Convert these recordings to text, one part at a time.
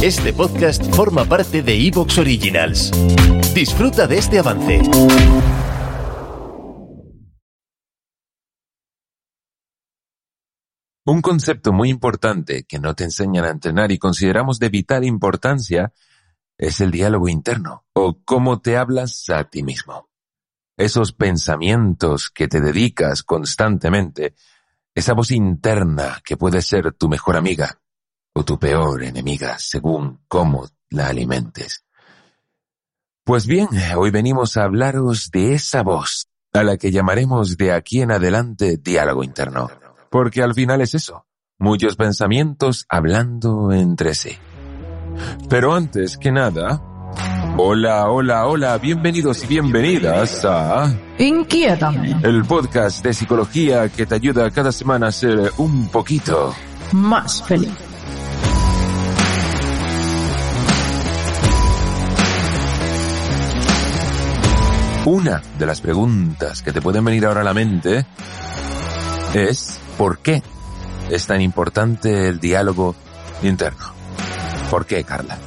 Este podcast forma parte de Evox Originals. Disfruta de este avance. Un concepto muy importante que no te enseñan a entrenar y consideramos de vital importancia es el diálogo interno o cómo te hablas a ti mismo. Esos pensamientos que te dedicas constantemente, esa voz interna que puede ser tu mejor amiga o tu peor enemiga según cómo la alimentes. Pues bien, hoy venimos a hablaros de esa voz, a la que llamaremos de aquí en adelante diálogo interno, porque al final es eso, muchos pensamientos hablando entre sí. Pero antes que nada, hola, hola, hola, bienvenidos y bienvenidas a Inquiétame. el podcast de psicología que te ayuda cada semana a ser un poquito Más feliz. Una de las preguntas que te pueden venir ahora a la mente es ¿por qué es tan importante el diálogo interno? ¿Por qué, Carla?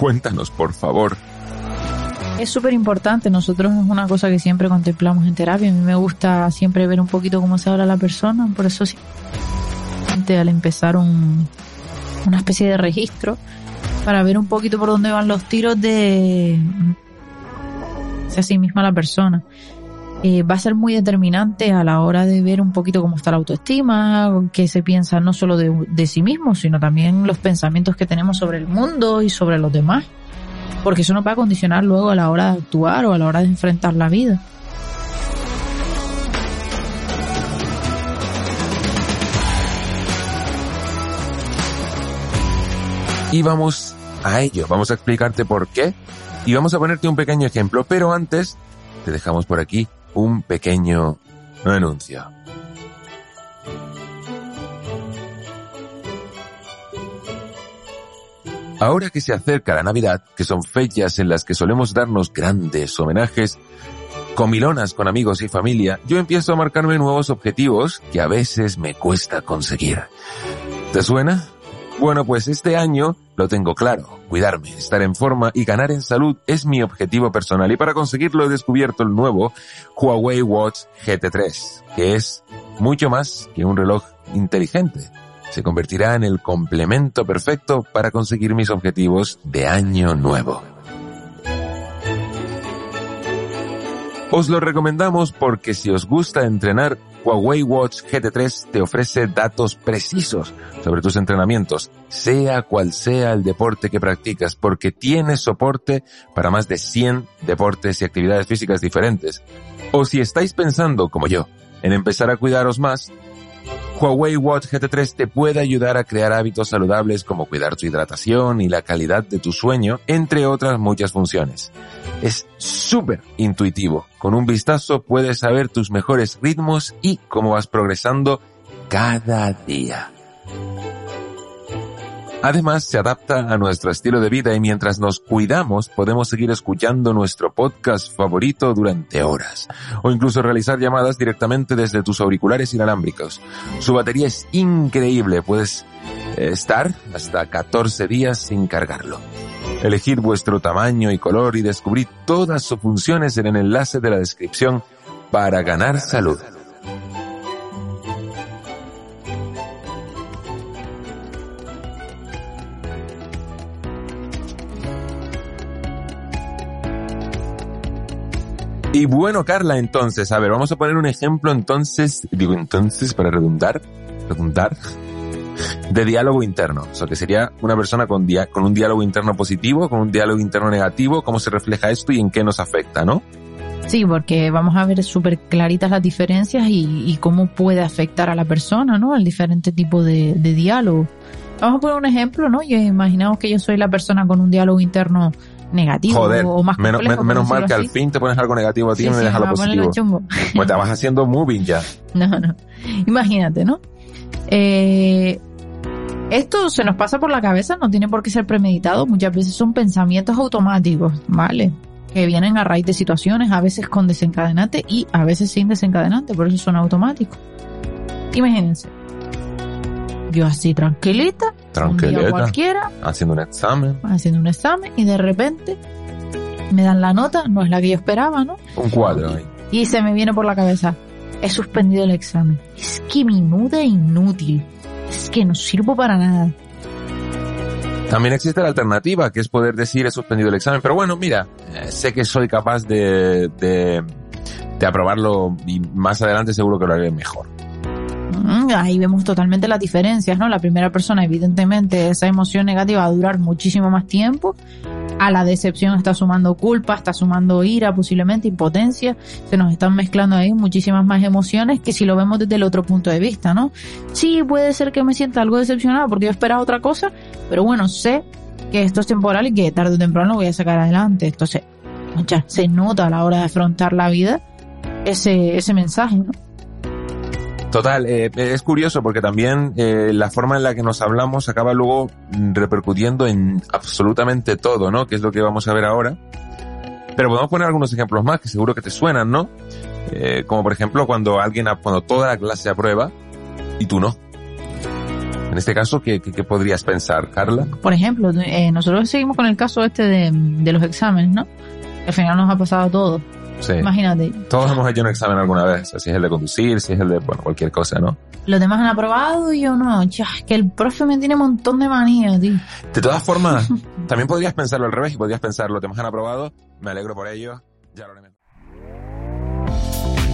Cuéntanos, por favor. Es súper importante. Nosotros es una cosa que siempre contemplamos en terapia. A mí me gusta siempre ver un poquito cómo se habla la persona. Por eso siempre al empezar un, una especie de registro para ver un poquito por dónde van los tiros de a sí misma la persona. Eh, va a ser muy determinante a la hora de ver un poquito cómo está la autoestima, qué se piensa no solo de, de sí mismo, sino también los pensamientos que tenemos sobre el mundo y sobre los demás. Porque eso nos va a condicionar luego a la hora de actuar o a la hora de enfrentar la vida. Y vamos a ello, vamos a explicarte por qué y vamos a ponerte un pequeño ejemplo, pero antes te dejamos por aquí un pequeño anuncio. Ahora que se acerca la Navidad, que son fechas en las que solemos darnos grandes homenajes, comilonas con amigos y familia, yo empiezo a marcarme nuevos objetivos que a veces me cuesta conseguir. ¿Te suena? Bueno, pues este año lo tengo claro. Cuidarme, estar en forma y ganar en salud es mi objetivo personal y para conseguirlo he descubierto el nuevo Huawei Watch GT3, que es mucho más que un reloj inteligente. Se convertirá en el complemento perfecto para conseguir mis objetivos de año nuevo. Os lo recomendamos porque si os gusta entrenar, Huawei Watch GT3 te ofrece datos precisos sobre tus entrenamientos, sea cual sea el deporte que practicas, porque tiene soporte para más de 100 deportes y actividades físicas diferentes. O si estáis pensando, como yo, en empezar a cuidaros más, Huawei Watch GT3 te puede ayudar a crear hábitos saludables como cuidar tu hidratación y la calidad de tu sueño, entre otras muchas funciones. Es súper intuitivo. Con un vistazo puedes saber tus mejores ritmos y cómo vas progresando cada día. Además, se adapta a nuestro estilo de vida y mientras nos cuidamos podemos seguir escuchando nuestro podcast favorito durante horas o incluso realizar llamadas directamente desde tus auriculares inalámbricos. Su batería es increíble, puedes estar hasta 14 días sin cargarlo. Elegid vuestro tamaño y color y descubrid todas sus funciones en el enlace de la descripción para ganar salud. Y bueno, Carla, entonces, a ver, vamos a poner un ejemplo entonces, digo entonces para redundar, redundar, de diálogo interno. O sea, que sería una persona con, dia con un diálogo interno positivo, con un diálogo interno negativo, cómo se refleja esto y en qué nos afecta, ¿no? Sí, porque vamos a ver súper claritas las diferencias y, y, cómo puede afectar a la persona, ¿no? El diferente tipo de, de diálogo. Vamos a poner un ejemplo, ¿no? Yo imaginamos que yo soy la persona con un diálogo interno negativo Joder, o más menos, complejo, menos mal que al fin te pones algo negativo a ti Sí, y me sí, dejas lo positivo. Pues te vas haciendo moving ya. No, no. Imagínate, ¿no? Eh, esto se nos pasa por la cabeza, no tiene por qué ser premeditado. Muchas veces son pensamientos automáticos, ¿vale? Que vienen a raíz de situaciones, a veces con desencadenante y a veces sin desencadenante, por eso son automáticos. Imagínense. Yo así tranquilita, un día Tranquilita, cualquiera, haciendo un examen, haciendo un examen y de repente me dan la nota, no es la que yo esperaba, ¿no? un cuadro ahí. Y se me viene por la cabeza, he suspendido el examen. Es que minuda inútil. Es que no sirvo para nada. También existe la alternativa, que es poder decir he suspendido el examen. Pero bueno, mira, eh, sé que soy capaz de, de, de aprobarlo y más adelante seguro que lo haré mejor. Mm, Ahí vemos totalmente las diferencias, ¿no? La primera persona, evidentemente, esa emoción negativa va a durar muchísimo más tiempo. A la decepción está sumando culpa, está sumando ira, posiblemente impotencia. Se nos están mezclando ahí muchísimas más emociones que si lo vemos desde el otro punto de vista, ¿no? Sí, puede ser que me sienta algo decepcionado porque yo esperaba otra cosa, pero bueno, sé que esto es temporal y que tarde o temprano lo voy a sacar adelante. Entonces, ya se nota a la hora de afrontar la vida ese, ese mensaje, ¿no? Total, eh, es curioso porque también eh, la forma en la que nos hablamos acaba luego repercutiendo en absolutamente todo, ¿no? Que es lo que vamos a ver ahora. Pero podemos poner algunos ejemplos más que seguro que te suenan, ¿no? Eh, como por ejemplo cuando alguien, cuando toda la clase aprueba y tú no. En este caso, ¿qué, podrías pensar, Carla? Por ejemplo, nosotros seguimos con el caso este de, de los exámenes, ¿no? Al final nos ha pasado a todos. Sí. Imagínate, Todos hemos hecho un examen alguna vez, si es el de conducir, si es el de, bueno, cualquier cosa, ¿no? los demás han aprobado y yo no. Ya, es que el profe me tiene un montón de manía, tío. De todas formas, también podrías pensarlo al revés y podrías pensar, los demás han aprobado, me alegro por ello, ya lo mejor.